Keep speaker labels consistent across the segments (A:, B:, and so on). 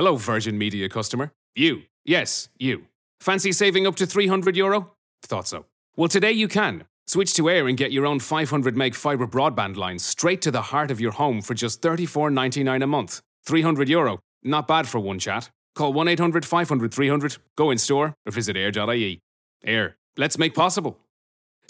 A: Hello, Virgin Media customer. You. Yes, you. Fancy saving up to 300 euro? Thought so. Well, today you can. Switch to Air and get your own 500 meg fibre broadband line straight to the heart of your home for just 34.99 a month. 300 euro. Not bad for one chat. Call 1 800 500 300, go in store, or visit air.ie. Air. Let's make possible.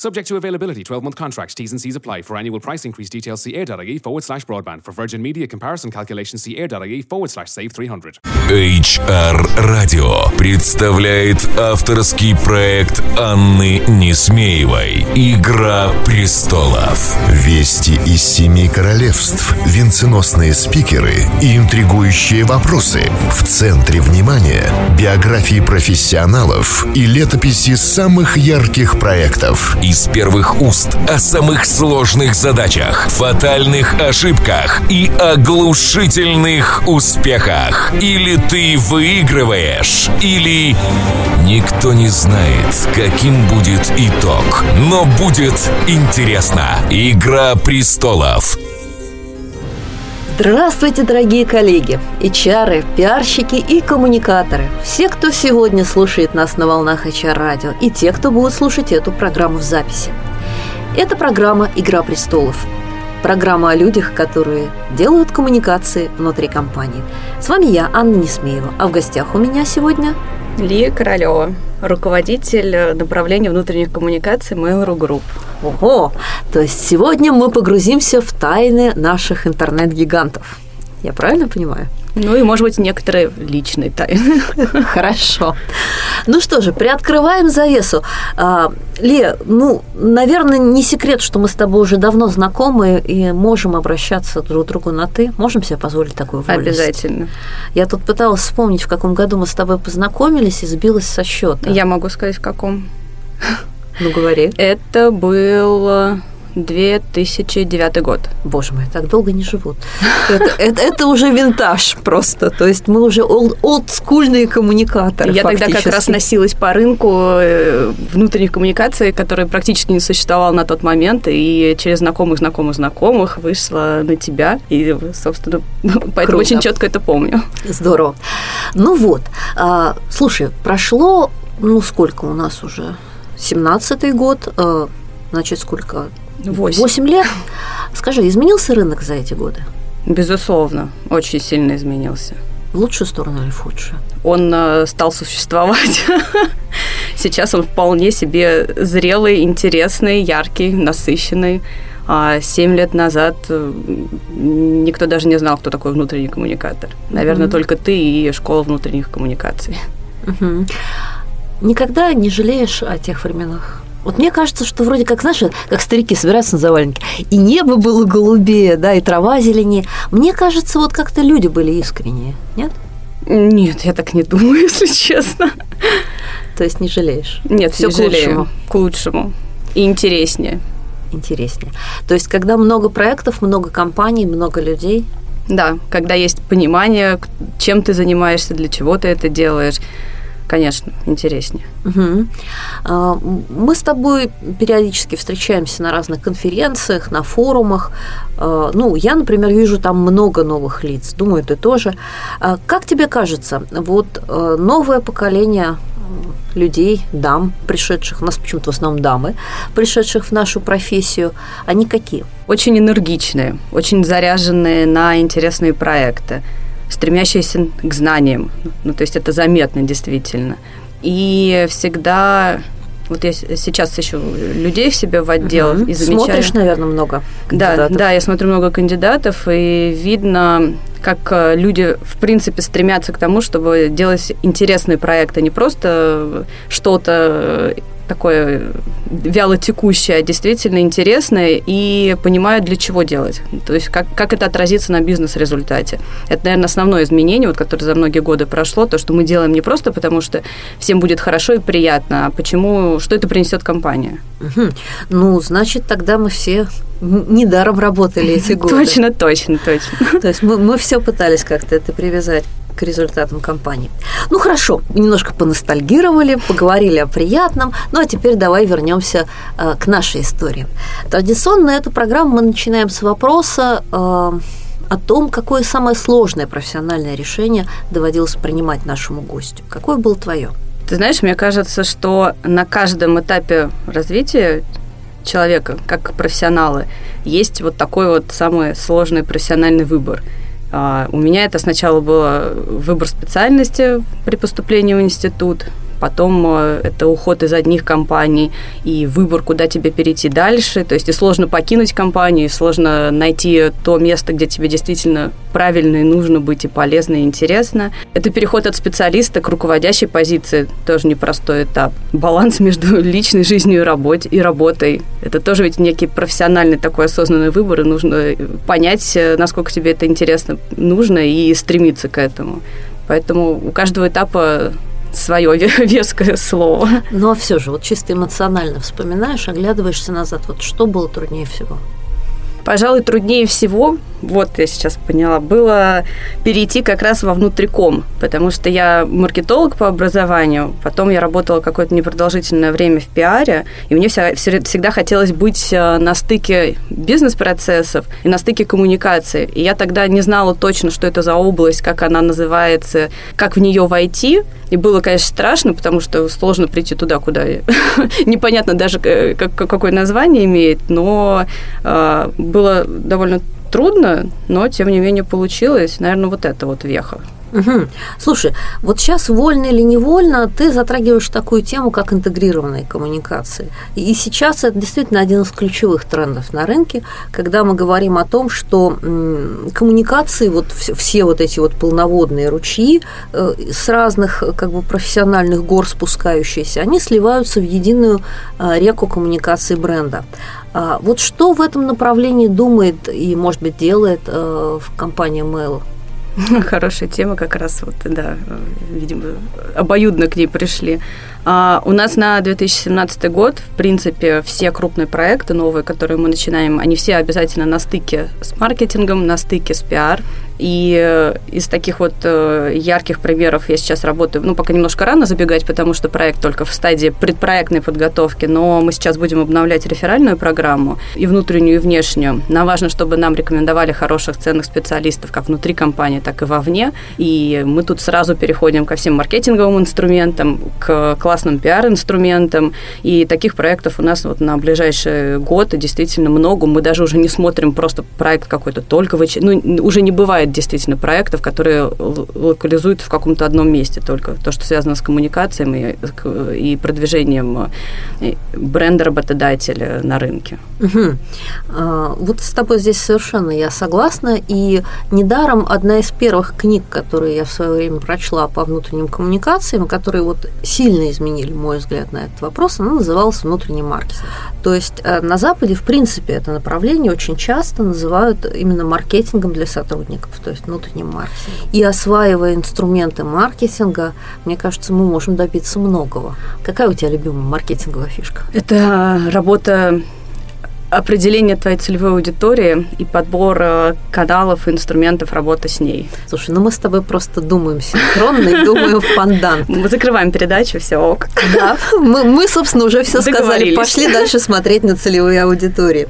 A: Subject to availability, 12 month contracts, T's and C's apply. For annual price increase details, see air.ie forward slash broadband. For Virgin Media comparison calculations, see air.ie forward slash save 300.
B: HR Radio представляет авторский проект Анны Несмеевой «Игра престолов».
C: Вести из семи королевств, венценосные спикеры и интригующие вопросы. В центре внимания биографии профессионалов и летописи самых ярких проектов.
B: Из первых уст о самых сложных задачах, фатальных ошибках и оглушительных успехах. Или ты выигрываешь, или никто не знает, каким будет итог. Но будет интересно. Игра престолов.
D: Здравствуйте, дорогие коллеги, HR, пиарщики и коммуникаторы. Все, кто сегодня слушает нас на волнах HR радио, и те, кто будут слушать эту программу в записи. Это программа «Игра престолов». Программа о людях, которые делают коммуникации внутри компании. С вами я, Анна Несмеева, а в гостях у меня сегодня
E: Лия Королева, руководитель направления внутренних коммуникаций Mail.ru Group.
D: Ого! То есть сегодня мы погрузимся в тайны наших интернет-гигантов. Я правильно понимаю?
E: Ну и, может быть, некоторые личные тайны.
D: Хорошо. Ну что же, приоткрываем завесу. А, Ле, ну, наверное, не секрет, что мы с тобой уже давно знакомы и можем обращаться друг к другу на «ты». Можем себе позволить такую вольность?
E: Обязательно.
D: Я тут пыталась вспомнить, в каком году мы с тобой познакомились и сбилась со счета.
E: Я могу сказать, в каком.
D: Ну, говори.
E: Это был 2009 год.
D: Боже мой, так долго не живут. Это, это, это уже винтаж просто. То есть мы уже олд, олдскульные коммуникаторы.
E: Я тогда как раз носилась по рынку э, внутренних коммуникаций, который практически не существовал на тот момент, и через знакомых, знакомых, знакомых вышла на тебя. И, собственно, поэтому Круто. очень четко это помню.
D: Здорово. Ну вот, а, слушай, прошло, ну сколько у нас уже? 17-й год, а, значит, сколько?
E: Восемь.
D: Восемь лет. Скажи, изменился рынок за эти годы?
E: Безусловно, очень сильно изменился.
D: В лучшую сторону или в худшую?
E: Он э, стал существовать. Сейчас он вполне себе зрелый, интересный, яркий, насыщенный. А семь лет назад э, никто даже не знал, кто такой внутренний коммуникатор. Наверное, mm-hmm. только ты и школа внутренних коммуникаций.
D: Mm-hmm. Никогда не жалеешь о тех временах? Вот мне кажется, что вроде как, знаешь, как старики собираются на заваленке, и небо было голубее, да, и трава зеленее. Мне кажется, вот как-то люди были искренние, нет?
E: Нет, я так не думаю, если честно.
D: То есть не жалеешь?
E: Нет, все к жалею. лучшему. К лучшему. И интереснее.
D: Интереснее. То есть, когда много проектов, много компаний, много людей.
E: Да, когда есть понимание, чем ты занимаешься, для чего ты это делаешь конечно, интереснее.
D: Угу. Мы с тобой периодически встречаемся на разных конференциях, на форумах. А, ну, я, например, вижу там много новых лиц. Думаю, ты тоже. А как тебе кажется, вот э, новое поколение людей, дам, пришедших, у нас почему-то в основном дамы, пришедших в нашу профессию, они какие?
E: Очень энергичные, очень заряженные на интересные проекты стремящиеся к знаниям. Ну, то есть это заметно действительно. И всегда вот я сейчас ищу людей в себе в отдел угу. и замечаю...
D: Смотришь, наверное, много
E: кандидатов. Да, да, я смотрю много кандидатов, и видно, как э, люди, в принципе, стремятся к тому, чтобы делать интересные проекты, не просто что-то такое вяло текущее, а действительно интересное и понимают, для чего делать. То есть как, как это отразится на бизнес-результате. Это, наверное, основное изменение, вот, которое за многие годы прошло, то, что мы делаем не просто потому, что всем будет хорошо и приятно, а почему, что это принесет компания.
D: Угу. Ну, значит, тогда мы все недаром работали эти годы.
E: Точно, точно, точно.
D: То есть мы, мы все пытались как-то это привязать к результатам кампании. Ну хорошо, немножко поностальгировали, поговорили о приятном, ну а теперь давай вернемся э, к нашей истории. Традиционно эту программу мы начинаем с вопроса, э, о том, какое самое сложное профессиональное решение доводилось принимать нашему гостю. Какое было твое?
E: Ты знаешь, мне кажется, что на каждом этапе развития человека, как профессионала, есть вот такой вот самый сложный профессиональный выбор. А, у меня это сначала был выбор специальности при поступлении в институт, потом э, это уход из одних компаний и выбор, куда тебе перейти дальше. То есть и сложно покинуть компанию, и сложно найти то место, где тебе действительно правильно и нужно быть, и полезно, и интересно. Это переход от специалиста к руководящей позиции, тоже непростой этап. Баланс между личной жизнью и, работе, и работой. Это тоже ведь некий профессиональный такой осознанный выбор, и нужно понять, э, насколько тебе это интересно, нужно, и стремиться к этому. Поэтому у каждого этапа свое веское слово.
D: Но все же, вот чисто эмоционально вспоминаешь, оглядываешься назад, вот что было труднее всего?
E: Пожалуй, труднее всего, вот я сейчас поняла, было перейти как раз во внутриком, потому что я маркетолог по образованию, потом я работала какое-то непродолжительное время в пиаре, и мне вся, всегда хотелось быть э, на стыке бизнес-процессов и на стыке коммуникации. И я тогда не знала точно, что это за область, как она называется, как в нее войти, и было, конечно, страшно, потому что сложно прийти туда, куда непонятно даже, э, какое название имеет, но э, было довольно трудно, но тем не менее получилось. Наверное, вот это вот веха.
D: Угу. Слушай, вот сейчас вольно или невольно ты затрагиваешь такую тему, как интегрированные коммуникации. И сейчас это действительно один из ключевых трендов на рынке, когда мы говорим о том, что коммуникации, вот все вот эти вот полноводные ручьи э, с разных как бы профессиональных гор спускающиеся, они сливаются в единую э, реку коммуникации бренда. А вот что в этом направлении думает и, может быть, делает э, в компании Mail?
E: Хорошая тема, как раз вот, да, видимо, обоюдно к ней пришли. А у нас на 2017 год, в принципе, все крупные проекты новые, которые мы начинаем, они все обязательно на стыке с маркетингом, на стыке с пиар. И э, из таких вот э, ярких примеров я сейчас работаю, ну, пока немножко рано забегать, потому что проект только в стадии предпроектной подготовки, но мы сейчас будем обновлять реферальную программу и внутреннюю, и внешнюю. Нам важно, чтобы нам рекомендовали хороших ценных специалистов как внутри компании, так и вовне. И мы тут сразу переходим ко всем маркетинговым инструментам, к классным пиар-инструментам. И таких проектов у нас вот на ближайший год действительно много. Мы даже уже не смотрим просто проект какой-то только в... Ну, уже не бывает действительно проектов, которые локализуются в каком-то одном месте только. То, что связано с коммуникациями и продвижением э, бренда работодателя на рынке.
D: Угу. Вот с тобой здесь совершенно я согласна. И недаром одна из первых книг, которые я в свое время прочла по внутренним коммуникациям, которые вот сильно изменили мой взгляд на этот вопрос, она называлась «Внутренний маркетинг». То есть э, на Западе, в принципе, это направление очень часто называют именно маркетингом для сотрудников то есть внутренним маркетингом. И осваивая инструменты маркетинга, мне кажется, мы можем добиться многого. Какая у тебя любимая маркетинговая фишка?
E: Это работа определение твоей целевой аудитории и подбор э, каналов и инструментов работы с ней.
D: Слушай, ну мы с тобой просто думаем синхронно и думаем в пандан.
E: Мы закрываем передачу, все ок.
D: Да, мы, мы собственно, уже все сказали. Пошли дальше смотреть на целевые аудитории.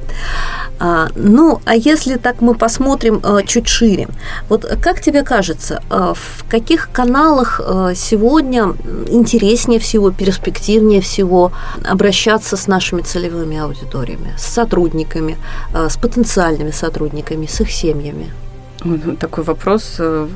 D: А, ну, а если так мы посмотрим а, чуть шире, вот как тебе кажется, а, в каких каналах а, сегодня интереснее всего, перспективнее всего обращаться с нашими целевыми аудиториями, с сотрудниками, а, с потенциальными сотрудниками, с их семьями?
E: Такой вопрос. Э,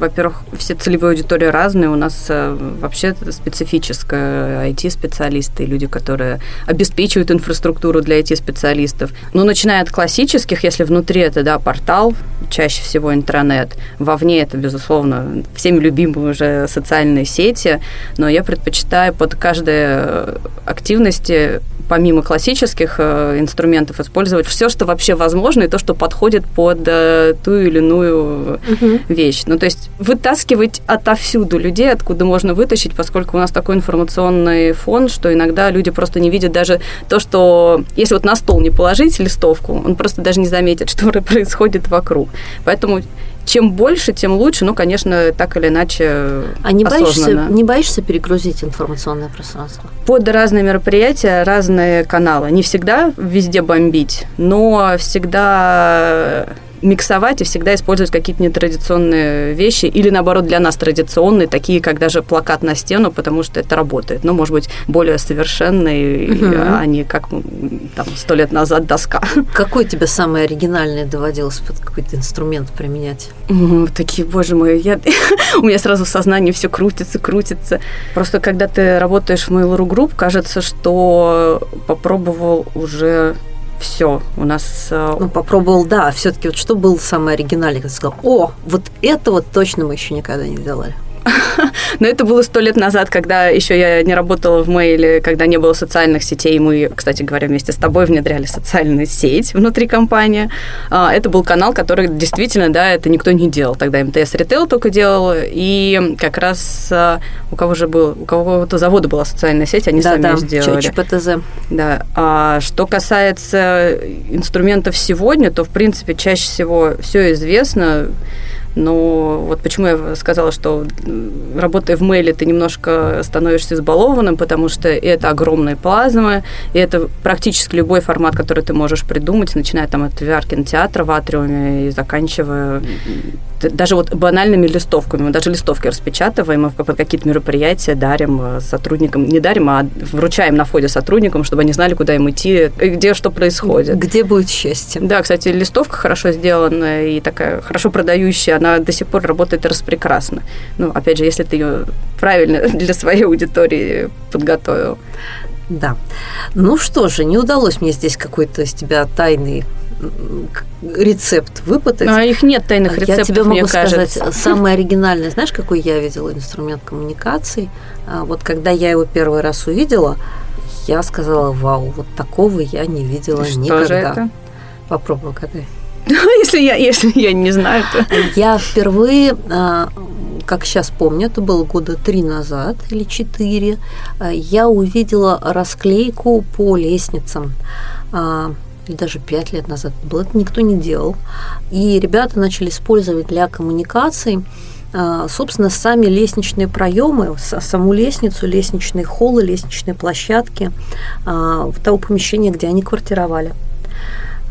E: во-первых, все целевые аудитории разные. У нас э, вообще специфическая IT-специалисты, люди, которые обеспечивают инфраструктуру для IT-специалистов. Но начиная от классических, если внутри это да, портал, чаще всего интернет, вовне это, безусловно, всеми любимые уже социальные сети, но я предпочитаю под каждой активности помимо классических э, инструментов использовать все, что вообще возможно, и то, что подходит под э, ту или иную угу. вещь. Ну, то есть вытаскивать отовсюду людей, откуда можно вытащить, поскольку у нас такой информационный фон, что иногда люди просто не видят даже то, что если вот на стол не положить листовку, он просто даже не заметит, что происходит вокруг. Поэтому чем больше, тем лучше. Ну, конечно, так или иначе
D: А не боишься, не боишься перегрузить информационное пространство?
E: Под разные мероприятия, разные каналы. Не всегда везде бомбить, но всегда миксовать и всегда использовать какие-то нетрадиционные вещи или, наоборот, для нас традиционные, такие, как даже плакат на стену, потому что это работает. Ну, может быть, более совершенный, угу. а не как там сто лет назад доска.
D: Какой тебе самый оригинальный доводилось под какой-то инструмент применять?
E: Такие, боже мой, я... у меня сразу в сознании все крутится, крутится. Просто когда ты работаешь в Mail.ru Group, кажется, что попробовал уже все. У нас...
D: Э, ну, попробовал, да. Все-таки вот что был самый оригинальный? Ты сказал, о, вот это вот точно мы еще никогда не делали.
E: Но это было сто лет назад, когда еще я не работала в мейле, когда не было социальных сетей. Мы, кстати говоря, вместе с тобой внедряли социальную сеть внутри компании. А, это был канал, который действительно, да, это никто не делал. Тогда МТС Ритейл только делал. И как раз а, у кого же был, у кого-то завода была социальная сеть, они да, сами да, сделали.
D: ЧПТЗ.
E: Да. А что касается инструментов сегодня, то, в принципе, чаще всего все известно. Но вот почему я сказала, что работая в мейле, ты немножко становишься избалованным, потому что это огромные плазмы, и это практически любой формат, который ты можешь придумать, начиная там от VR-кинотеатра в Атриуме и заканчивая даже вот банальными листовками. Мы даже листовки распечатываем, под какие-то мероприятия дарим э, сотрудникам, не дарим, а вручаем на входе сотрудникам, чтобы они знали, куда им идти, где что происходит.
D: Где будет счастье.
E: Да, кстати, листовка хорошо сделанная и такая хорошо продающая, она до сих пор работает распрекрасно. Ну, опять же, если ты ее правильно для своей аудитории подготовил.
D: Да. Ну что же, не удалось мне здесь какой-то из тебя тайный рецепт выпытать.
E: А их нет тайных рецептов,
D: Я тебе могу
E: мне
D: сказать, самое оригинальное, знаешь, какой я видела инструмент коммуникации? А, вот когда я его первый раз увидела, я сказала, вау, вот такого я не видела
E: Что
D: никогда.
E: Же это?
D: Попробуй угадай.
E: если я, если я не знаю, то...
D: Я впервые, а, как сейчас помню, это было года три назад или четыре, а, я увидела расклейку по лестницам или даже пять лет назад было, это никто не делал. И ребята начали использовать для коммуникаций собственно, сами лестничные проемы, саму лестницу, лестничные холлы, лестничные площадки в того помещения, где они квартировали.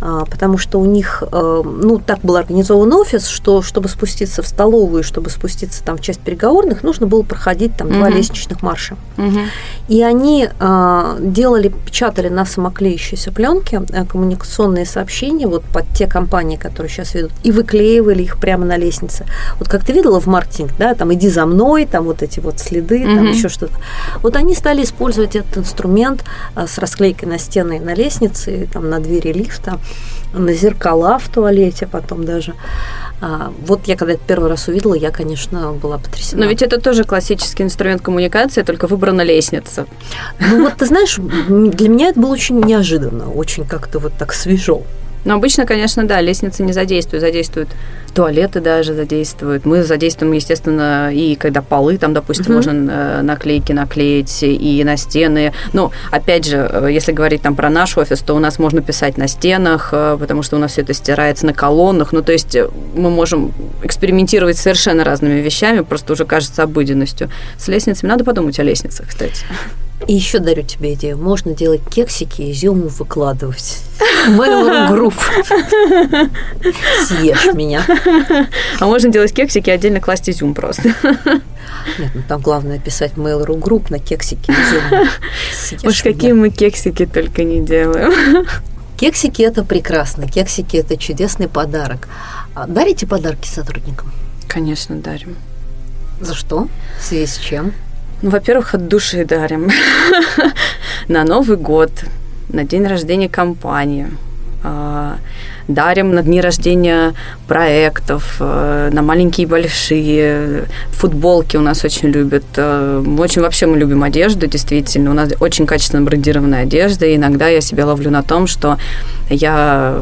D: А, потому что у них, э, ну, так был организован офис, что чтобы спуститься в столовую, чтобы спуститься там в часть переговорных, нужно было проходить там угу. два лестничных марша. Угу. И они а, делали, печатали на самоклеющейся пленке э, коммуникационные сообщения вот под те компании, которые сейчас ведут, и выклеивали их прямо на лестнице. Вот как ты видела в маркетинг, да, там иди за мной, там вот эти вот следы, угу. там еще что-то. Вот они стали использовать этот инструмент э, с расклейкой на стены и на лестнице, там на двери лифта на зеркала в туалете потом даже. А, вот я когда это первый раз увидела, я, конечно, была потрясена.
E: Но ведь это тоже классический инструмент коммуникации, только выбрана лестница.
D: Ну вот, ты знаешь, для меня это было очень неожиданно, очень как-то вот так свежо.
E: Но обычно, конечно, да, лестницы не задействуют, задействуют туалеты даже задействуют. Мы задействуем, естественно, и когда полы, там, допустим, угу. можно э, наклейки наклеить и на стены. Но, опять же, э, если говорить там про наш офис, то у нас можно писать на стенах, э, потому что у нас все это стирается на колоннах. Ну, то есть мы можем экспериментировать совершенно разными вещами, просто уже кажется обыденностью. С лестницами надо подумать о лестницах, кстати.
D: И еще дарю тебе идею. Можно делать кексики, изюму выкладывать. Mail.ru групп. Съешь меня.
E: А можно делать кексики и отдельно класть изюм просто.
D: Нет, ну там главное писать Mail.ru групп на кексики изюм.
E: Уж какие мы кексики только не делаем.
D: Кексики – это прекрасно. Кексики – это чудесный подарок. А дарите подарки сотрудникам?
E: Конечно, дарим.
D: За что? В связи с чем?
E: Ну, во-первых, от души дарим. на Новый год, на день рождения компании. Дарим на дни рождения проектов, э, на маленькие и большие. Футболки у нас очень любят. Э, очень вообще мы любим одежду, действительно. У нас очень качественно брендированная одежда. И иногда я себя ловлю на том, что я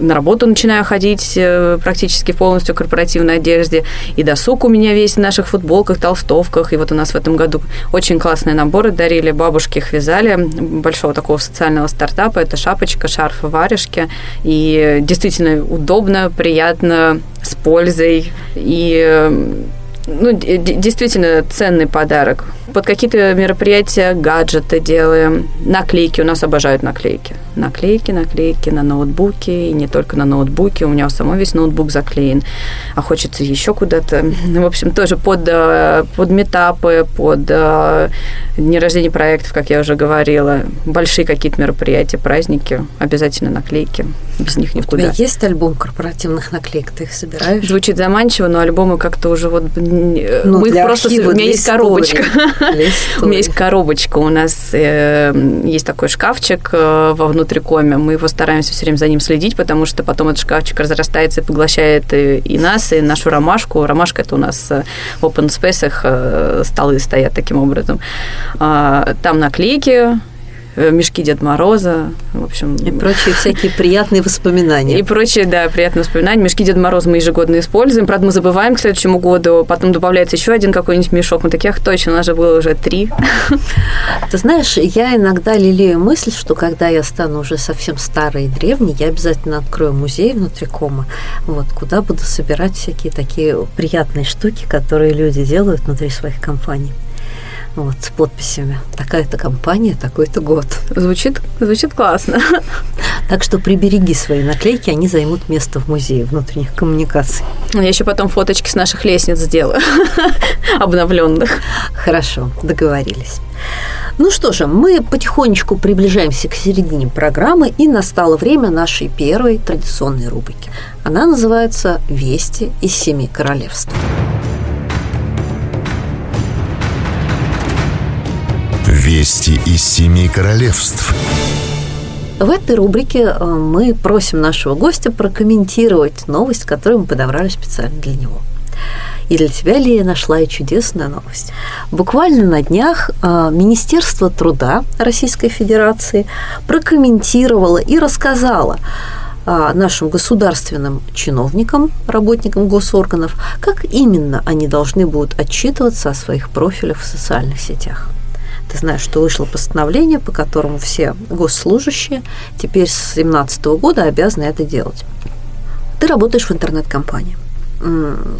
E: на работу начинаю ходить э, практически полностью в корпоративной одежде. И досуг у меня весь в наших футболках, толстовках. И вот у нас в этом году очень классные наборы дарили. Бабушки их вязали. Большого такого социального стартапа. Это шапочка, шарф, варежки. И действительно удобно, приятно, с пользой. И ну, действительно ценный подарок. Под какие-то мероприятия гаджеты делаем. Наклейки. У нас обожают наклейки. Наклейки, наклейки на ноутбуке. И не только на ноутбуке. У меня у самой весь ноутбук заклеен. А хочется еще куда-то. В общем, тоже под, э, под метапы, под э, дни рождения проектов, как я уже говорила. Большие какие-то мероприятия, праздники. Обязательно наклейки. Без них никуда.
D: У тебя есть альбом корпоративных наклеек? Ты их собираешь?
E: Звучит заманчиво, но альбомы как-то уже вот... Ну, мы просто... Архива, у меня есть коробочка. У меня есть коробочка. У нас э, есть такой шкафчик э, во внутрикоме. Мы его стараемся все время за ним следить, потому что потом этот шкафчик разрастается и поглощает и нас, и нашу ромашку. Ромашка – это у нас в open space столы стоят таким образом. А, там наклейки, Э, мешки Дед Мороза, в общем...
D: И прочие всякие приятные воспоминания.
E: И прочие, да, приятные воспоминания. Мешки Дед Мороза мы ежегодно используем. Правда, мы забываем к следующему году. Потом добавляется еще один какой-нибудь мешок. Мы таких точно, у нас же было уже три.
D: Ты знаешь, я иногда лелею мысль, что когда я стану уже совсем старой и древней, я обязательно открою музей внутри кома, вот, куда буду собирать всякие такие приятные штуки, которые люди делают внутри своих компаний вот, с подписями. Такая-то компания, такой-то год.
E: Звучит, звучит классно.
D: Так что прибереги свои наклейки, они займут место в музее внутренних коммуникаций.
E: Я еще потом фоточки с наших лестниц сделаю, обновленных.
D: Хорошо, договорились. Ну что же, мы потихонечку приближаемся к середине программы, и настало время нашей первой традиционной рубрики. Она называется «Вести из семи королевств».
C: Вести из семи королевств.
D: В этой рубрике э, мы просим нашего гостя прокомментировать новость, которую мы подобрали специально для него. И для тебя, Лия, нашла и чудесная новость. Буквально на днях э, Министерство труда Российской Федерации прокомментировало и рассказало э, нашим государственным чиновникам, работникам госорганов, как именно они должны будут отчитываться о своих профилях в социальных сетях. Ты знаешь, что вышло постановление, по которому все госслужащие теперь с 2017 года обязаны это делать. Ты работаешь в интернет-компании.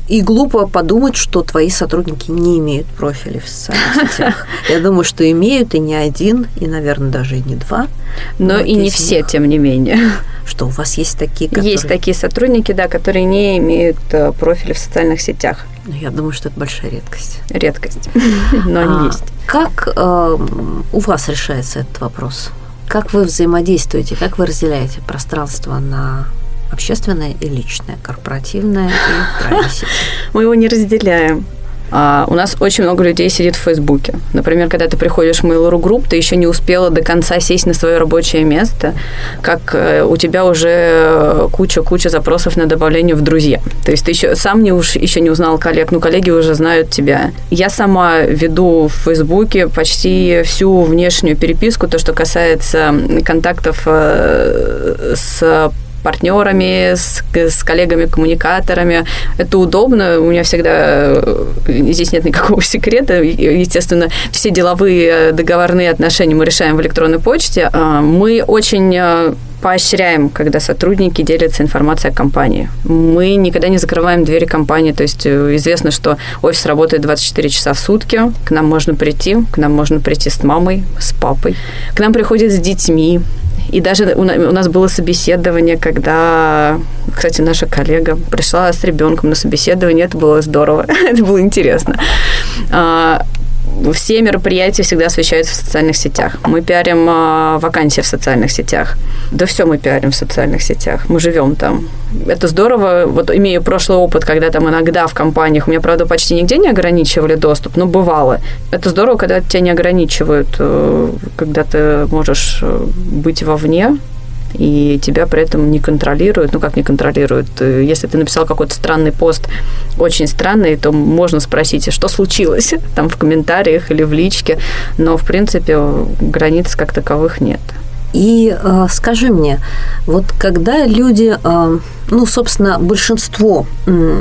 D: И глупо подумать, что твои сотрудники не имеют профиля в социальных сетях. Я думаю, что имеют и не один, и, наверное, даже и не два.
E: Но и не все, тем не менее.
D: Что у вас есть такие, которые...
E: Есть такие сотрудники, да, которые не имеют э, профиля в социальных сетях.
D: Ну, я думаю, что это большая редкость.
E: Редкость, но они а, есть.
D: Как э, у вас решается этот вопрос? Как вы взаимодействуете, как вы разделяете пространство на общественное и личное, корпоративное и?
E: Мы его не разделяем. А у нас очень много людей сидит в Фейсбуке. Например, когда ты приходишь в Mail.ru Group, ты еще не успела до конца сесть на свое рабочее место, как э, у тебя уже куча-куча запросов на добавление в друзья. То есть ты еще сам не уж еще не узнал коллег, но коллеги уже знают тебя. Я сама веду в Фейсбуке почти всю внешнюю переписку, то, что касается контактов э, с партнерами, с, с коллегами-коммуникаторами. Это удобно. У меня всегда э, здесь нет никакого секрета. Естественно, все деловые договорные отношения мы решаем в электронной почте. А, мы очень э, поощряем, когда сотрудники делятся информацией о компании. Мы никогда не закрываем двери компании, то есть э, известно, что офис работает 24 часа в сутки, к нам можно прийти, к нам можно прийти с мамой, с папой, к нам приходят с детьми, и даже у нас было собеседование, когда, кстати, наша коллега пришла с ребенком на собеседование, это было здорово, это было интересно. Все мероприятия всегда освещаются в социальных сетях. Мы пиарим э, вакансии в социальных сетях. Да все мы пиарим в социальных сетях. Мы живем там. Это здорово. Вот имею прошлый опыт, когда там иногда в компаниях, у меня, правда, почти нигде не ограничивали доступ, но бывало. Это здорово, когда тебя не ограничивают, э, когда ты можешь э, быть вовне, и тебя при этом не контролируют. Ну, как не контролируют? Э, если ты написал какой-то странный пост, очень странный, то можно спросить, а что случилось? Там в комментариях или в личке. Но, в принципе, границ как таковых нет.
D: И э, скажи мне, вот когда люди, э, ну, собственно, большинство э,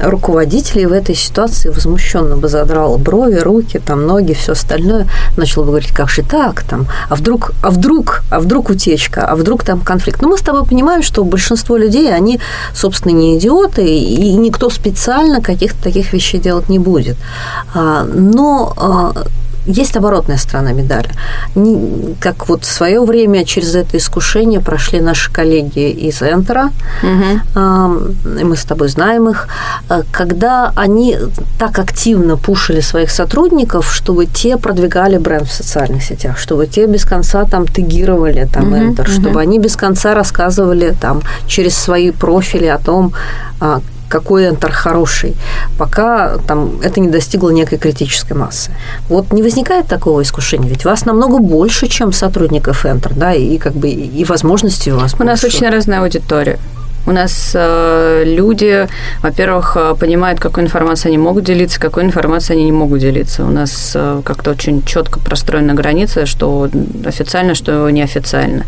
D: руководителей в этой ситуации возмущенно бы задрало брови, руки, там, ноги, все остальное, начало бы говорить, как же так, там, а вдруг, а вдруг, а вдруг утечка, а вдруг там конфликт. Но мы с тобой понимаем, что большинство людей, они, собственно, не идиоты, и никто специально каких-то таких вещей делать не будет. А, но а, есть оборотная сторона медали. Не, как вот в свое время через это искушение прошли наши коллеги из Энтера, угу. мы с тобой знаем их, э, когда они так активно пушили своих сотрудников, чтобы те продвигали бренд в социальных сетях, чтобы те без конца там тегировали там угу, Enter, угу. чтобы они без конца рассказывали там через свои профили о том, а, какой Enter хороший, пока там это не достигло некой критической массы. Вот не возникает такого искушения, ведь вас намного больше, чем сотрудников Enter, да, и как бы и возможностей у вас
E: У нас очень разная аудитория. У нас э, люди, во-первых, э, понимают, какой информацией они могут делиться, какой информацией они не могут делиться. У нас э, как-то очень четко простроена граница, что официально, что неофициально.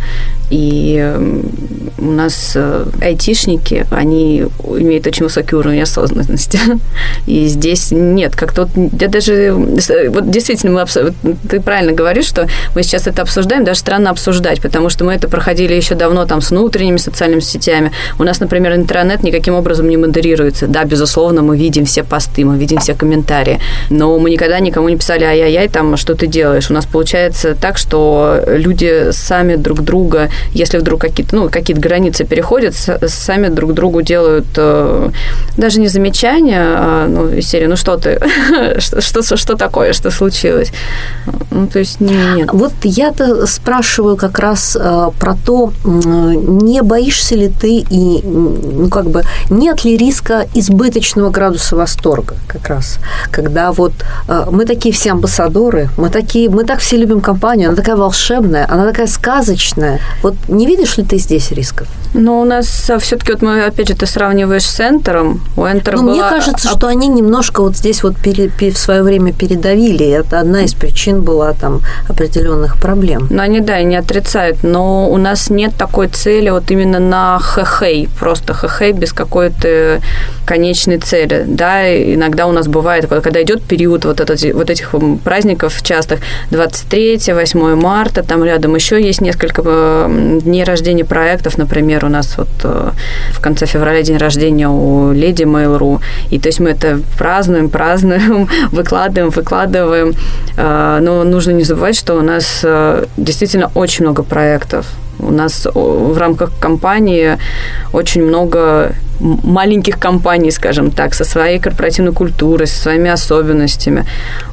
E: И у нас айтишники, они имеют очень высокий уровень осознанности. И здесь нет, как-то вот я даже... Вот действительно, мы, ты правильно говоришь, что мы сейчас это обсуждаем, даже странно обсуждать, потому что мы это проходили еще давно там с внутренними социальными сетями. У нас, например, интернет никаким образом не модерируется. Да, безусловно, мы видим все посты, мы видим все комментарии, но мы никогда никому не писали «Ай-яй-яй, там, что ты делаешь?». У нас получается так, что люди сами друг друга, если вдруг какие-то, ну, какие-то границы переходят, сами друг другу делают э, даже не замечания, а, ну, из серии «Ну что ты? что, что, что такое? Что случилось?» Ну, то есть нет.
D: Вот я-то спрашиваю как раз э, про то, не боишься ли ты и ну, как бы, нет ли риска избыточного градуса восторга как раз, когда вот э, мы такие все амбассадоры, мы такие, мы так все любим компанию, она такая волшебная, она такая сказочная. Вот не видишь ли ты здесь рисков?
E: Ну, у нас э, все-таки, вот мы, опять же, ты сравниваешь с Энтером. У Энтера
D: ну, была... мне кажется, что они немножко вот здесь вот пере, в свое время передавили. Это одна из причин была там определенных проблем.
E: Ну, они, да, и не отрицают. Но у нас нет такой цели вот именно на хэхэй, просто хэхэй без какой-то конечной цели. Да, иногда у нас бывает, когда идет период вот, этот, вот этих праздников частых, 23, 8 марта, там рядом еще есть несколько дней рождения проектов, например, у нас вот э, в конце февраля день рождения у леди Mail.ru, и то есть мы это празднуем, празднуем, выкладываем, выкладываем, э, но нужно не забывать, что у нас э, действительно очень много проектов, у нас в рамках компании очень много маленьких компаний, скажем так, со своей корпоративной культурой, со своими особенностями.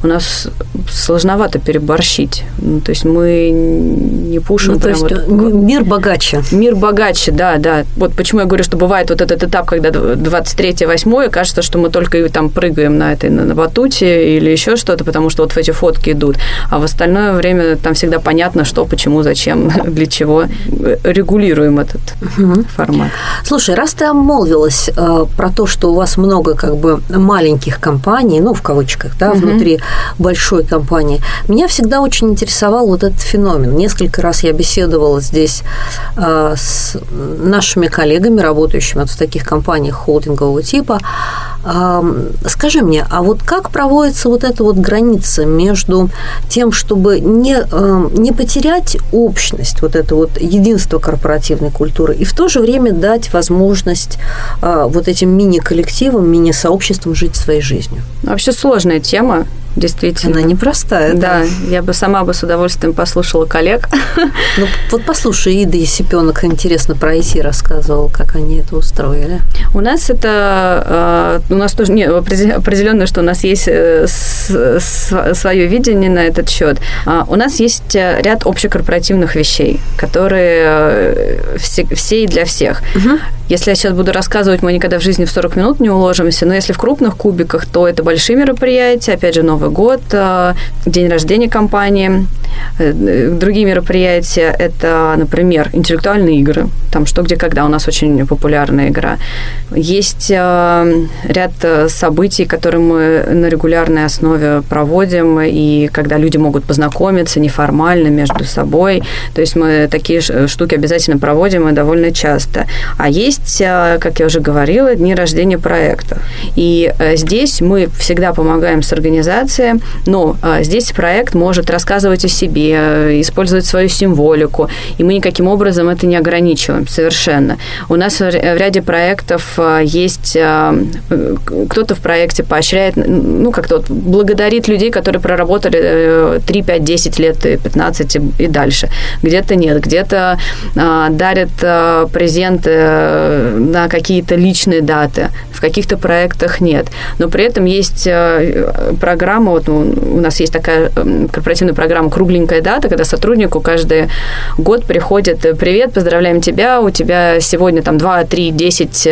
E: У нас сложновато переборщить. Ну, то есть мы не пушим
D: ну, то есть вот... мир богаче.
E: Мир богаче, да, да. Вот почему я говорю, что бывает вот этот этап, когда 23-8, кажется, что мы только там прыгаем на этой, на, на батуте или еще что-то, потому что вот в эти фотки идут. А в остальное время там всегда понятно, что, почему, зачем, для чего. Регулируем этот угу. формат.
D: Слушай, раз ты обмолвил высказывалась э, про то, что у вас много как бы маленьких компаний, ну, в кавычках, да, угу. внутри большой компании. Меня всегда очень интересовал вот этот феномен. Несколько раз я беседовала здесь э, с нашими коллегами, работающими вот в таких компаниях холдингового типа. Скажи мне, а вот как проводится вот эта вот граница между тем, чтобы не, не потерять общность, вот это вот единство корпоративной культуры, и в то же время дать возможность а, вот этим мини-коллективом, мини-сообществом жить своей жизнью.
E: Вообще сложная тема действительно.
D: Она непростая.
E: Да, да, я бы сама бы с удовольствием послушала коллег.
D: Ну, вот послушай, Ида Есипенок интересно про IT рассказывал, как они это устроили.
E: У нас это, э, у нас тоже, не, определенно, что у нас есть э, свое видение на этот счет. А, у нас есть э, ряд общекорпоративных вещей, которые все, все и для всех. Угу. Если я сейчас буду рассказывать, мы никогда в жизни в 40 минут не уложимся, но если в крупных кубиках, то это большие мероприятия, опять же, Новый год, э, день рождения компании. Э, другие мероприятия – это, например, интеллектуальные игры, там «Что, где, когда» у нас очень популярная игра. Есть э, ряд событий, которые мы на регулярной основе проводим, и когда люди могут познакомиться неформально между собой. То есть мы такие штуки обязательно проводим и довольно часто. А есть, как я уже говорила, дни рождения проектов. И здесь мы всегда помогаем с организацией но а, здесь проект может рассказывать о себе, использовать свою символику, и мы никаким образом это не ограничиваем совершенно. У нас в ряде проектов а, есть а, кто-то в проекте поощряет, ну, как-то вот благодарит людей, которые проработали 3, 5, 10 лет, 15 и дальше. Где-то нет, где-то дарят презенты э, на какие-то личные даты, в каких-то проектах нет. Но при этом есть а, программа, вот у нас есть такая корпоративная программа «Кругленькая дата», когда сотруднику каждый год приходит «Привет, поздравляем тебя, у тебя сегодня там 2, 3, 10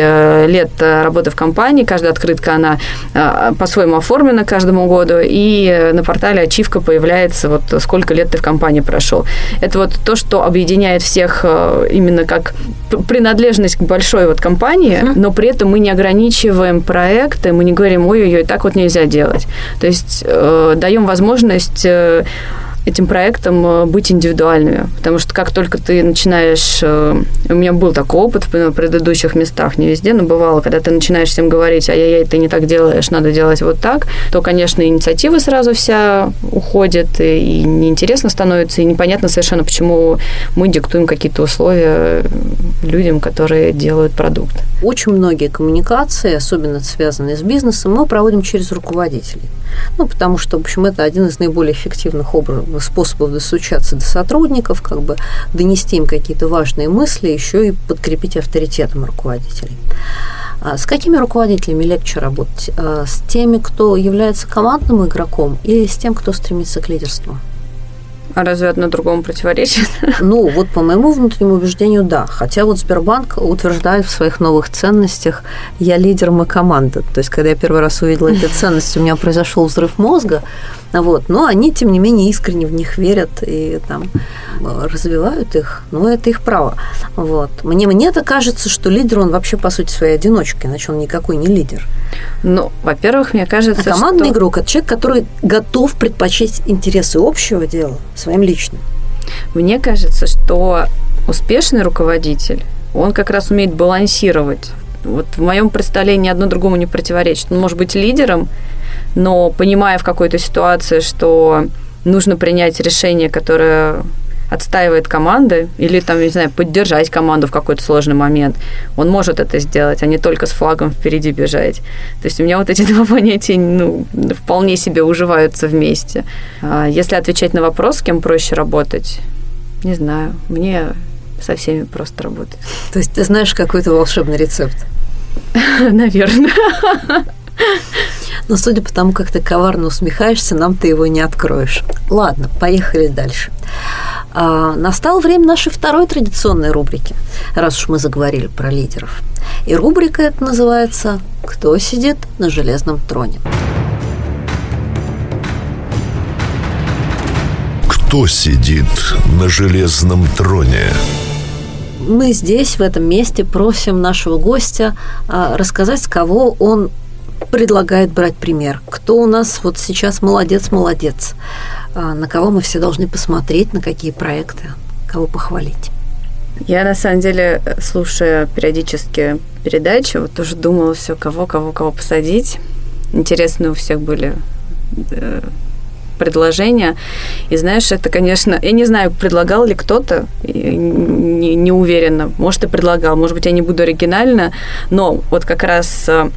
E: лет работы в компании, каждая открытка, она по-своему оформлена каждому году, и на портале ачивка появляется, вот сколько лет ты в компании прошел. Это вот то, что объединяет всех э, именно как принадлежность к большой вот компании, но при этом мы не ограничиваем проекты, мы не говорим, ой-ой-ой, так вот нельзя делать. То есть э, даем возможность э, этим проектом э, быть индивидуальными. Потому что как только ты начинаешь... Э, у меня был такой опыт в предыдущих местах, не везде, но бывало, когда ты начинаешь всем говорить, ай-яй-яй, ты не так делаешь, надо делать вот так, то, конечно, инициатива сразу вся уходит, и неинтересно становится, и непонятно совершенно, почему мы диктуем какие-то условия людям, которые делают продукт.
D: Очень многие коммуникации, особенно связанные с бизнесом, мы проводим через руководителей. Ну, потому что, в общем, это один из наиболее эффективных образов, способов достучаться до сотрудников, как бы донести им какие-то важные мысли, еще и подкрепить авторитетом руководителей. А с какими руководителями легче работать? А с теми, кто является командным игроком или с тем, кто стремится к лидерству?
E: А разве одно другому противоречит?
D: Ну, вот по моему внутреннему убеждению, да. Хотя вот Сбербанк утверждает в своих новых ценностях «я лидер, мы команда». То есть, когда я первый раз увидела эти ценности, у меня произошел взрыв мозга, вот. Но они, тем не менее, искренне в них верят и там развивают их. Но это их право. Вот. Мне, мне это кажется, что лидер, он вообще, по сути, своей одиночкой, иначе он никакой не лидер.
E: Ну, во-первых, мне кажется,
D: а командный что... игрок – это человек, который готов предпочесть интересы общего дела своим личным.
E: Мне кажется, что успешный руководитель, он как раз умеет балансировать. Вот в моем представлении одно другому не противоречит. Он может быть лидером, но понимая в какой-то ситуации, что нужно принять решение, которое отстаивает команды или там, не знаю, поддержать команду в какой-то сложный момент, он может это сделать, а не только с флагом впереди бежать. То есть у меня вот эти два понятия ну, вполне себе уживаются вместе. А если отвечать на вопрос, с кем проще работать, не знаю, мне со всеми просто работать.
D: То есть ты знаешь какой-то волшебный рецепт?
E: Наверное.
D: Но судя по тому, как ты коварно усмехаешься, нам ты его не откроешь. Ладно, поехали дальше. А, настало время нашей второй традиционной рубрики, раз уж мы заговорили про лидеров. И рубрика эта называется «Кто сидит на железном троне?».
C: Кто сидит на железном троне?
D: Мы здесь, в этом месте, просим нашего гостя а, рассказать, с кого он предлагает брать пример. Кто у нас вот сейчас молодец-молодец, а, на кого мы все должны посмотреть, на какие проекты, кого похвалить.
E: Я на самом деле, слушая периодически передачи, вот тоже думала все, кого, кого, кого посадить. Интересные у всех были э, предложения. И знаешь, это, конечно, я не знаю, предлагал ли кто-то, не, не уверена. Может, и предлагал, может быть, я не буду оригинально, но вот как раз э,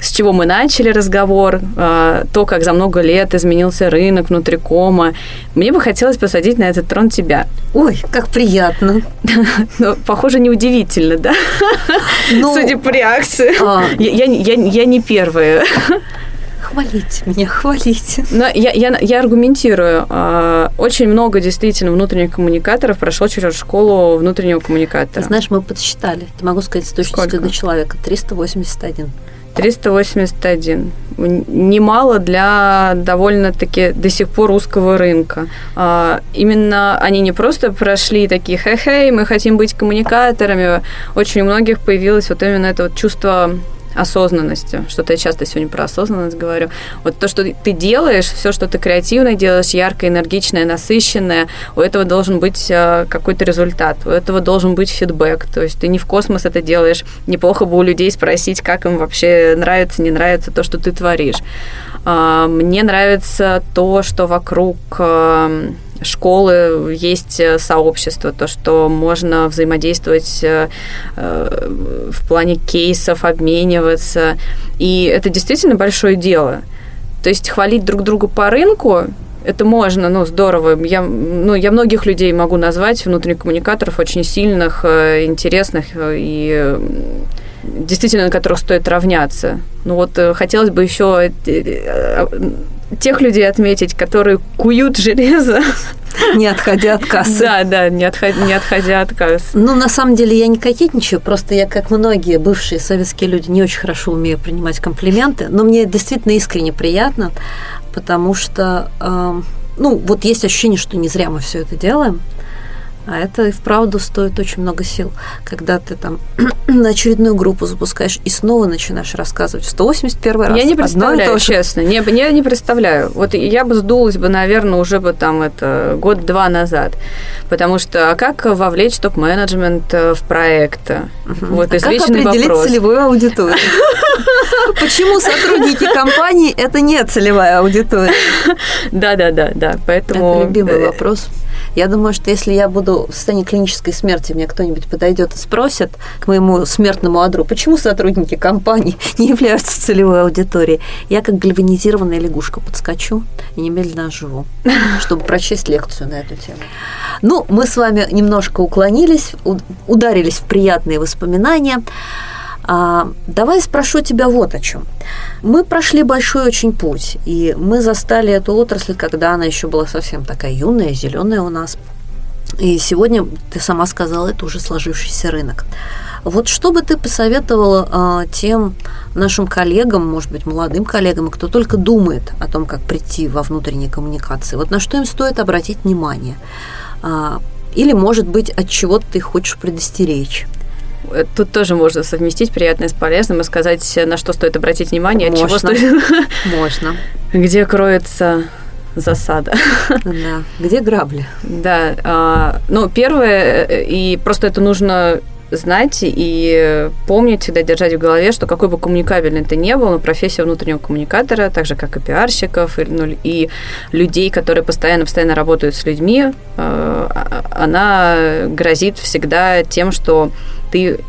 E: с чего мы начали разговор, а, то, как за много лет изменился рынок внутри кома. Мне бы хотелось посадить на этот трон тебя.
D: Ой, как приятно.
E: Ну, похоже, неудивительно, да? Ну, Судя по реакции. А... Я, не первая.
D: Хвалите меня, хвалите.
E: Но я, я, я аргументирую. А, очень много действительно внутренних коммуникаторов прошло через школу внутреннего коммуникатора.
D: Знаешь, мы подсчитали. Ты могу сказать с точностью до человека. 381.
E: 381. Немало для довольно-таки до сих пор узкого рынка. А, именно они не просто прошли такие хе-хей, мы хотим быть коммуникаторами. Очень у многих появилось вот именно это вот чувство осознанности. Что-то я часто сегодня про осознанность говорю. Вот то, что ты делаешь, все, что ты креативно делаешь, яркое, энергичное, насыщенное, у этого должен быть э, какой-то результат, у этого должен быть фидбэк. То есть ты не в космос это делаешь. Неплохо бы у людей спросить, как им вообще нравится, не нравится то, что ты творишь. А, мне нравится то, что вокруг э, школы есть э, сообщество, то, что можно взаимодействовать э, в плане кейсов, обмениваться. И это действительно большое дело. То есть хвалить друг друга по рынку это можно, ну, здорово. Я, ну, я многих людей могу назвать, внутренних коммуникаторов, очень сильных, интересных и действительно на которых стоит равняться. Ну вот э, хотелось бы еще э, э, тех людей отметить, которые куют железо.
D: Не отходя от кассы.
E: Да, да, не, отход, не отходя от кассы.
D: Ну, на самом деле, я не кокетничаю, просто я, как многие бывшие советские люди, не очень хорошо умею принимать комплименты, но мне действительно искренне приятно, потому что, э, ну, вот есть ощущение, что не зря мы все это делаем. А это и вправду стоит очень много сил, когда ты там на очередную группу запускаешь и снова начинаешь рассказывать в 181 раз.
E: Я не представляю, честно. Не, я не представляю. Вот я бы сдулась бы, наверное, уже бы там это год-два назад. Потому что а как вовлечь топ-менеджмент э, в проект?
D: Вот а как определить вопрос. целевую аудиторию? Почему сотрудники компании это не целевая аудитория?
E: Да, да, да, да. Поэтому
D: это любимый э, вопрос. Я думаю, что если я буду в состоянии клинической смерти, мне кто-нибудь подойдет и спросит к моему смертному адру, почему сотрудники компании не являются целевой аудиторией, я как гальванизированная лягушка подскочу и немедленно оживу, чтобы прочесть лекцию на эту тему. Ну, мы с вами немножко уклонились, ударились в приятные воспоминания. А, давай спрошу тебя вот о чем. Мы прошли большой очень путь, и мы застали эту отрасль, когда она еще была совсем такая юная, зеленая у нас. И сегодня, ты сама сказала, это уже сложившийся рынок. Вот что бы ты посоветовала а, тем нашим коллегам, может быть, молодым коллегам, кто только думает о том, как прийти во внутренние коммуникации, вот на что им стоит обратить внимание? А, или, может быть, от чего ты хочешь предостеречь?
E: Тут тоже можно совместить приятное с полезным и сказать, на что стоит обратить внимание,
D: Можно.
E: от чего стоит...
D: Можно.
E: Где кроется засада.
D: Да. Где грабли?
E: Да. А, ну, первое, э, и просто это нужно знать и помнить, всегда держать в голове, что какой бы коммуникабельный ты не был, но профессия внутреннего коммуникатора, так же, как и пиарщиков, и, ну, и людей, которые постоянно-постоянно работают с людьми, э, а, она грозит всегда тем, что ты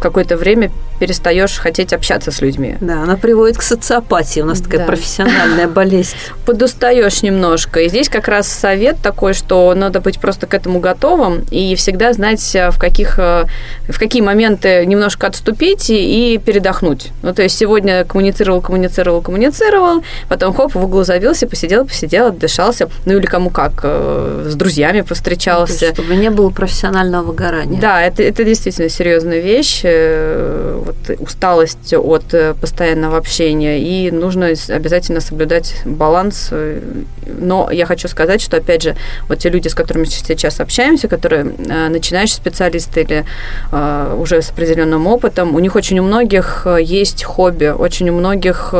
E: какое-то время перестаешь хотеть общаться с людьми.
D: Да, она приводит к социопатии. У нас такая да. профессиональная болезнь.
E: Подустаешь немножко. И здесь как раз совет такой, что надо быть просто к этому готовым и всегда знать, в каких, в какие моменты немножко отступить и передохнуть. Ну, то есть сегодня коммуницировал, коммуницировал, коммуницировал, потом хоп, в углу завелся, посидел, посидел, отдышался. Ну, или кому как, э, с друзьями повстречался.
D: Ну, чтобы не было профессионального выгорания.
E: Да, это, это действительно серьезная вещь э, вот, усталость от э, постоянного общения, и нужно обязательно соблюдать баланс. Но я хочу сказать, что, опять же, вот те люди, с которыми сейчас общаемся, которые э, начинающие специалисты или э, уже с определенным опытом, у них очень у многих есть хобби, очень у многих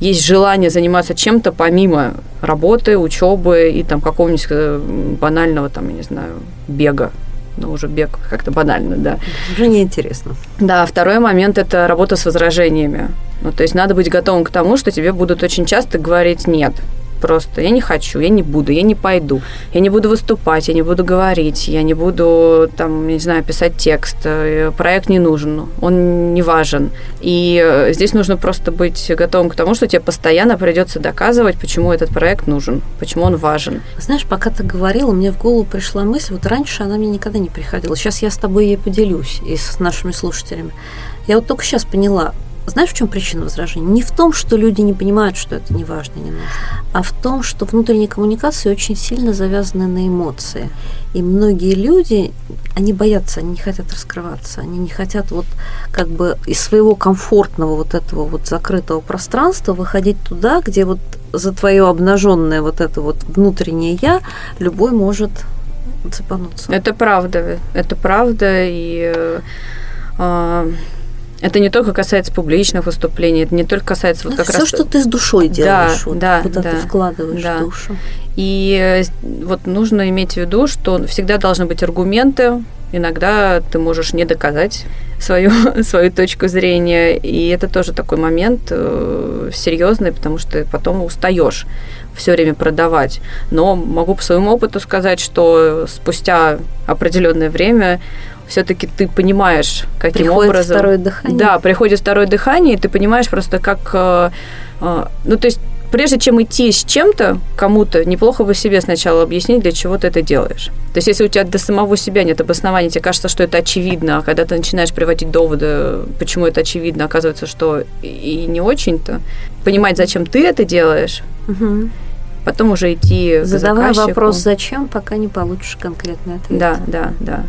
E: есть желание заниматься чем-то помимо работы, учебы и там какого-нибудь банального, там, я не знаю, бега ну, уже бег как-то банально, да.
D: Уже неинтересно.
E: Да, второй момент – это работа с возражениями. Ну, то есть надо быть готовым к тому, что тебе будут очень часто говорить «нет», просто я не хочу, я не буду, я не пойду, я не буду выступать, я не буду говорить, я не буду, там, не знаю, писать текст, э, проект не нужен, он не важен. И э, здесь нужно просто быть готовым к тому, что тебе постоянно придется доказывать, почему этот проект нужен, почему он важен.
D: Знаешь, пока ты говорила, мне в голову пришла мысль, вот раньше она мне никогда не приходила, сейчас я с тобой ей поделюсь и с нашими слушателями. Я вот только сейчас поняла, знаешь, в чем причина возражения? Не в том, что люди не понимают, что это не важно, не нужно, а в том, что внутренние коммуникации очень сильно завязаны на эмоции. И многие люди, они боятся, они не хотят раскрываться, они не хотят вот как бы из своего комфортного вот этого вот закрытого пространства выходить туда, где вот за твое обнаженное вот это вот внутреннее я любой может цепануться.
E: Это правда, это правда, и э, Это не только касается публичных выступлений, это не только касается вот
D: ну,
E: как
D: все,
E: раз...
D: что ты с душой делаешь,
E: да,
D: вот,
E: да,
D: куда
E: да,
D: ты вкладываешь
E: да.
D: душу.
E: И э, вот нужно иметь в виду, что всегда должны быть аргументы, иногда ты можешь не доказать свою, свою точку зрения, и это тоже такой момент э, серьезный, потому что потом устаешь все время продавать. Но могу по своему опыту сказать, что спустя определенное время все-таки ты понимаешь, каким
D: приходит
E: образом...
D: второе дыхание.
E: Да, приходит второе дыхание, и ты понимаешь просто, как... Э, э, ну, то есть прежде чем идти с чем-то кому-то, неплохо бы себе сначала объяснить, для чего ты это делаешь. То есть, если у тебя до самого себя нет обоснования, тебе кажется, что это очевидно, а когда ты начинаешь приводить доводы, почему это очевидно, оказывается, что и не очень-то, понимать, зачем ты это делаешь,
D: угу. потом уже идти
E: Задавай
D: вопрос, зачем, пока не получишь конкретный ответ.
E: Да, да, да.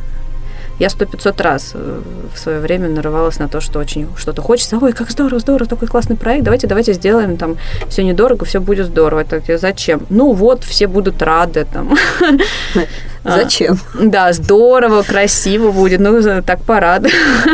E: Я сто пятьсот раз э, в свое время нарывалась на то, что очень что-то хочется. Ой, как здорово, здорово, такой классный проект. Давайте, давайте сделаем там все недорого, все будет здорово. Так, зачем? Ну вот, все будут рады там.
D: Зачем?
E: А, да, здорово, красиво будет. Ну, так пора.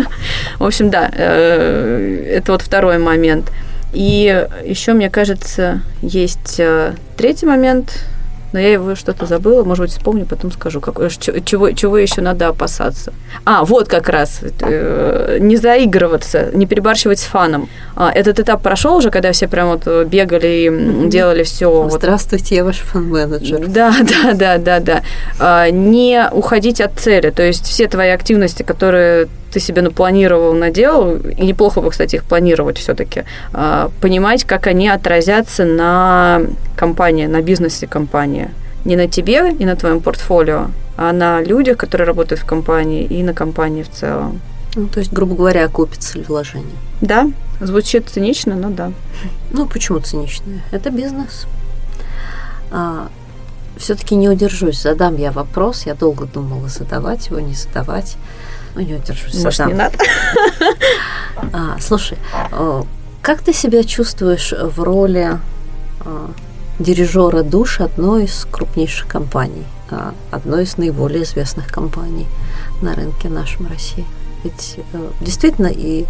E: В общем, да, э, это вот второй момент. И еще, мне кажется, есть э, третий момент – но я его что-то забыла, может быть, вспомню, потом скажу, как, э, чего, чего еще надо опасаться. А, вот как раз, э, не заигрываться, не перебарщивать с фаном. А, этот этап прошел уже, когда все прям вот бегали и mm-hmm. делали все.
D: Здравствуйте, вот. я ваш фан-менеджер.
E: Да, да, да, да, да. А, не уходить от цели, то есть все твои активности, которые ты себе напланировал, наделал, и неплохо бы, кстати, их планировать все-таки, а, понимать, как они отразятся на компании, на бизнесе компании. Не на тебе и на твоем портфолио, а на людях, которые работают в компании, и на компании в целом.
D: Ну, то есть, грубо говоря, окупится ли вложение?
E: Да, звучит цинично, но да.
D: Ну, почему цинично? Это бизнес. А, все-таки не удержусь, задам я вопрос. Я долго думала, задавать его, не задавать. Ну, не удержусь.
E: Может, задам. не надо?
D: А, слушай, как ты себя чувствуешь в роли а, дирижера душ одной из крупнейших компаний, а, одной из наиболее известных компаний на рынке нашем России? Ведь э, действительно и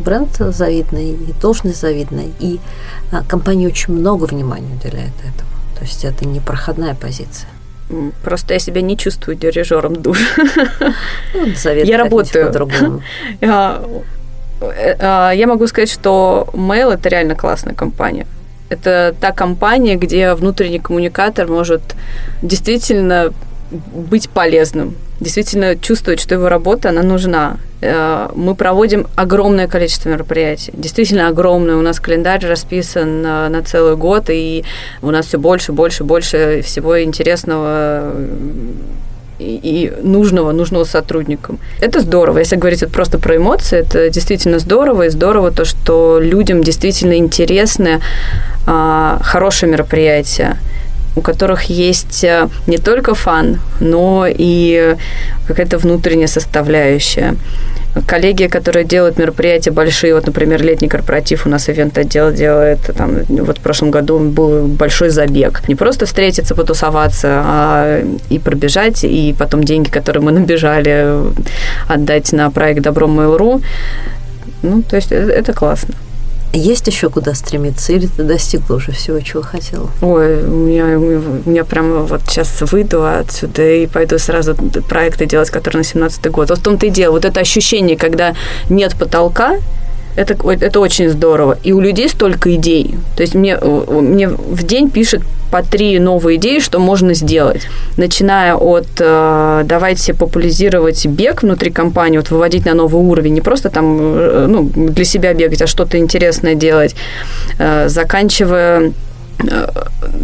D: бренд завидный, и должность завидная, и компания очень много внимания уделяет этому. То есть это не проходная позиция.
E: Просто я себя не чувствую дирижером душ.
D: Ну,
E: я работаю. По-другому. А, я могу сказать, что Mail – это реально классная компания. Это та компания, где внутренний коммуникатор может действительно быть полезным, действительно чувствовать, что его работа, она нужна. Э, мы проводим огромное количество мероприятий, действительно огромное. У нас календарь расписан на, на целый год, и у нас все больше, больше, больше всего интересного и, и нужного, нужного сотрудникам. Это здорово. Если говорить просто про эмоции, это действительно здорово. И здорово то, что людям действительно интересны а, хорошие мероприятия у которых есть э, не только фан, но и какая-то внутренняя составляющая. Коллеги, которые делают мероприятия большие, вот, например, летний корпоратив у нас ивент отдел делает, там, вот в прошлом году был большой забег. Не просто встретиться, потусоваться, а и пробежать, и потом деньги, которые мы набежали, отдать на проект Добро Mail.ru. Ну, то есть это, это классно.
D: Есть еще куда стремиться, или ты достигла уже всего, чего хотела?
E: Ой, у меня, у меня прямо вот сейчас выйду отсюда и пойду сразу проекты делать, которые на 17 год. Вот в том-то и дело, вот это ощущение, когда нет потолка, это, это очень здорово. И у людей столько идей. То есть мне, мне в день пишет по три новые идеи, что можно сделать. Начиная от э, давайте популяризировать бег внутри компании, вот выводить на новый уровень, не просто там э, ну, для себя бегать, а что-то интересное делать, э, заканчивая Э,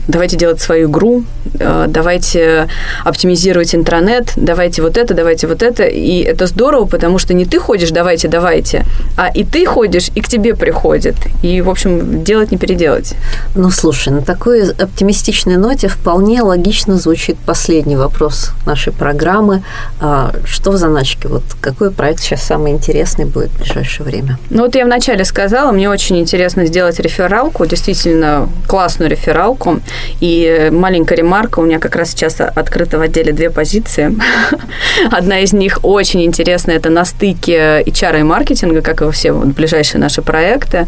E: давайте делать свою игру, э, давайте оптимизировать интернет, давайте вот это, давайте вот это. И это здорово, потому что не ты ходишь, давайте, давайте, а и ты ходишь, и к тебе приходит. И, в общем, делать не переделать.
D: Ну, слушай, на такой оптимистичной ноте вполне логично звучит последний вопрос нашей программы. А, что в заначке? Вот какой проект сейчас самый интересный будет в ближайшее время?
E: Ну, вот я вначале сказала, мне очень интересно сделать рефералку, действительно классную рефералку. И маленькая ремарка, у меня как раз сейчас открыто в отделе две позиции. Одна из них очень интересная, это на стыке HR и маркетинга, как и все ближайшие наши проекты.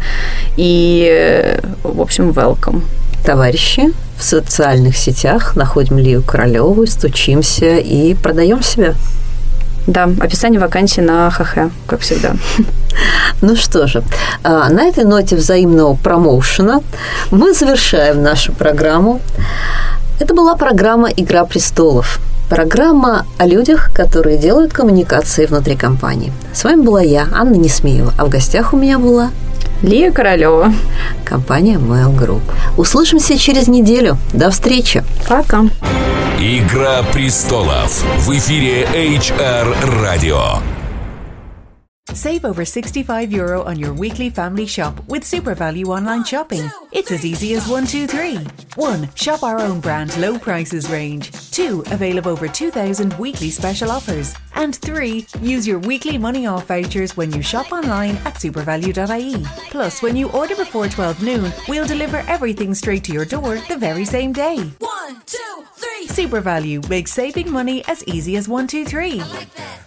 E: И, в общем, welcome.
D: Товарищи, в социальных сетях находим Лию Королеву, стучимся и продаем себя.
E: Да, описание вакансии на ХХ, как всегда.
D: Ну что же, а, на этой ноте взаимного промоушена мы завершаем нашу программу. Это была программа «Игра престолов». Программа о людях, которые делают коммуникации внутри компании. С вами была я, Анна Несмеева, а в гостях у меня была
E: Лия Королева.
D: Компания Mail Group. Услышимся через неделю. До встречи.
E: Пока.
B: Игра престолов в эфире HR Radio.
F: Save over 65 euro on your weekly family shop with Super Value online shopping. It's as easy as one, two, three. One, shop our own brand low prices range. Two, avail of over 2,000 weekly special offers. And three, use your weekly money off vouchers when you shop online at supervalue.ie. Plus, when you order before 12 noon, we'll deliver everything straight to your door the very same day.
G: One, two, three.
F: Super Value makes saving money as easy as one, two, three.
G: Like that.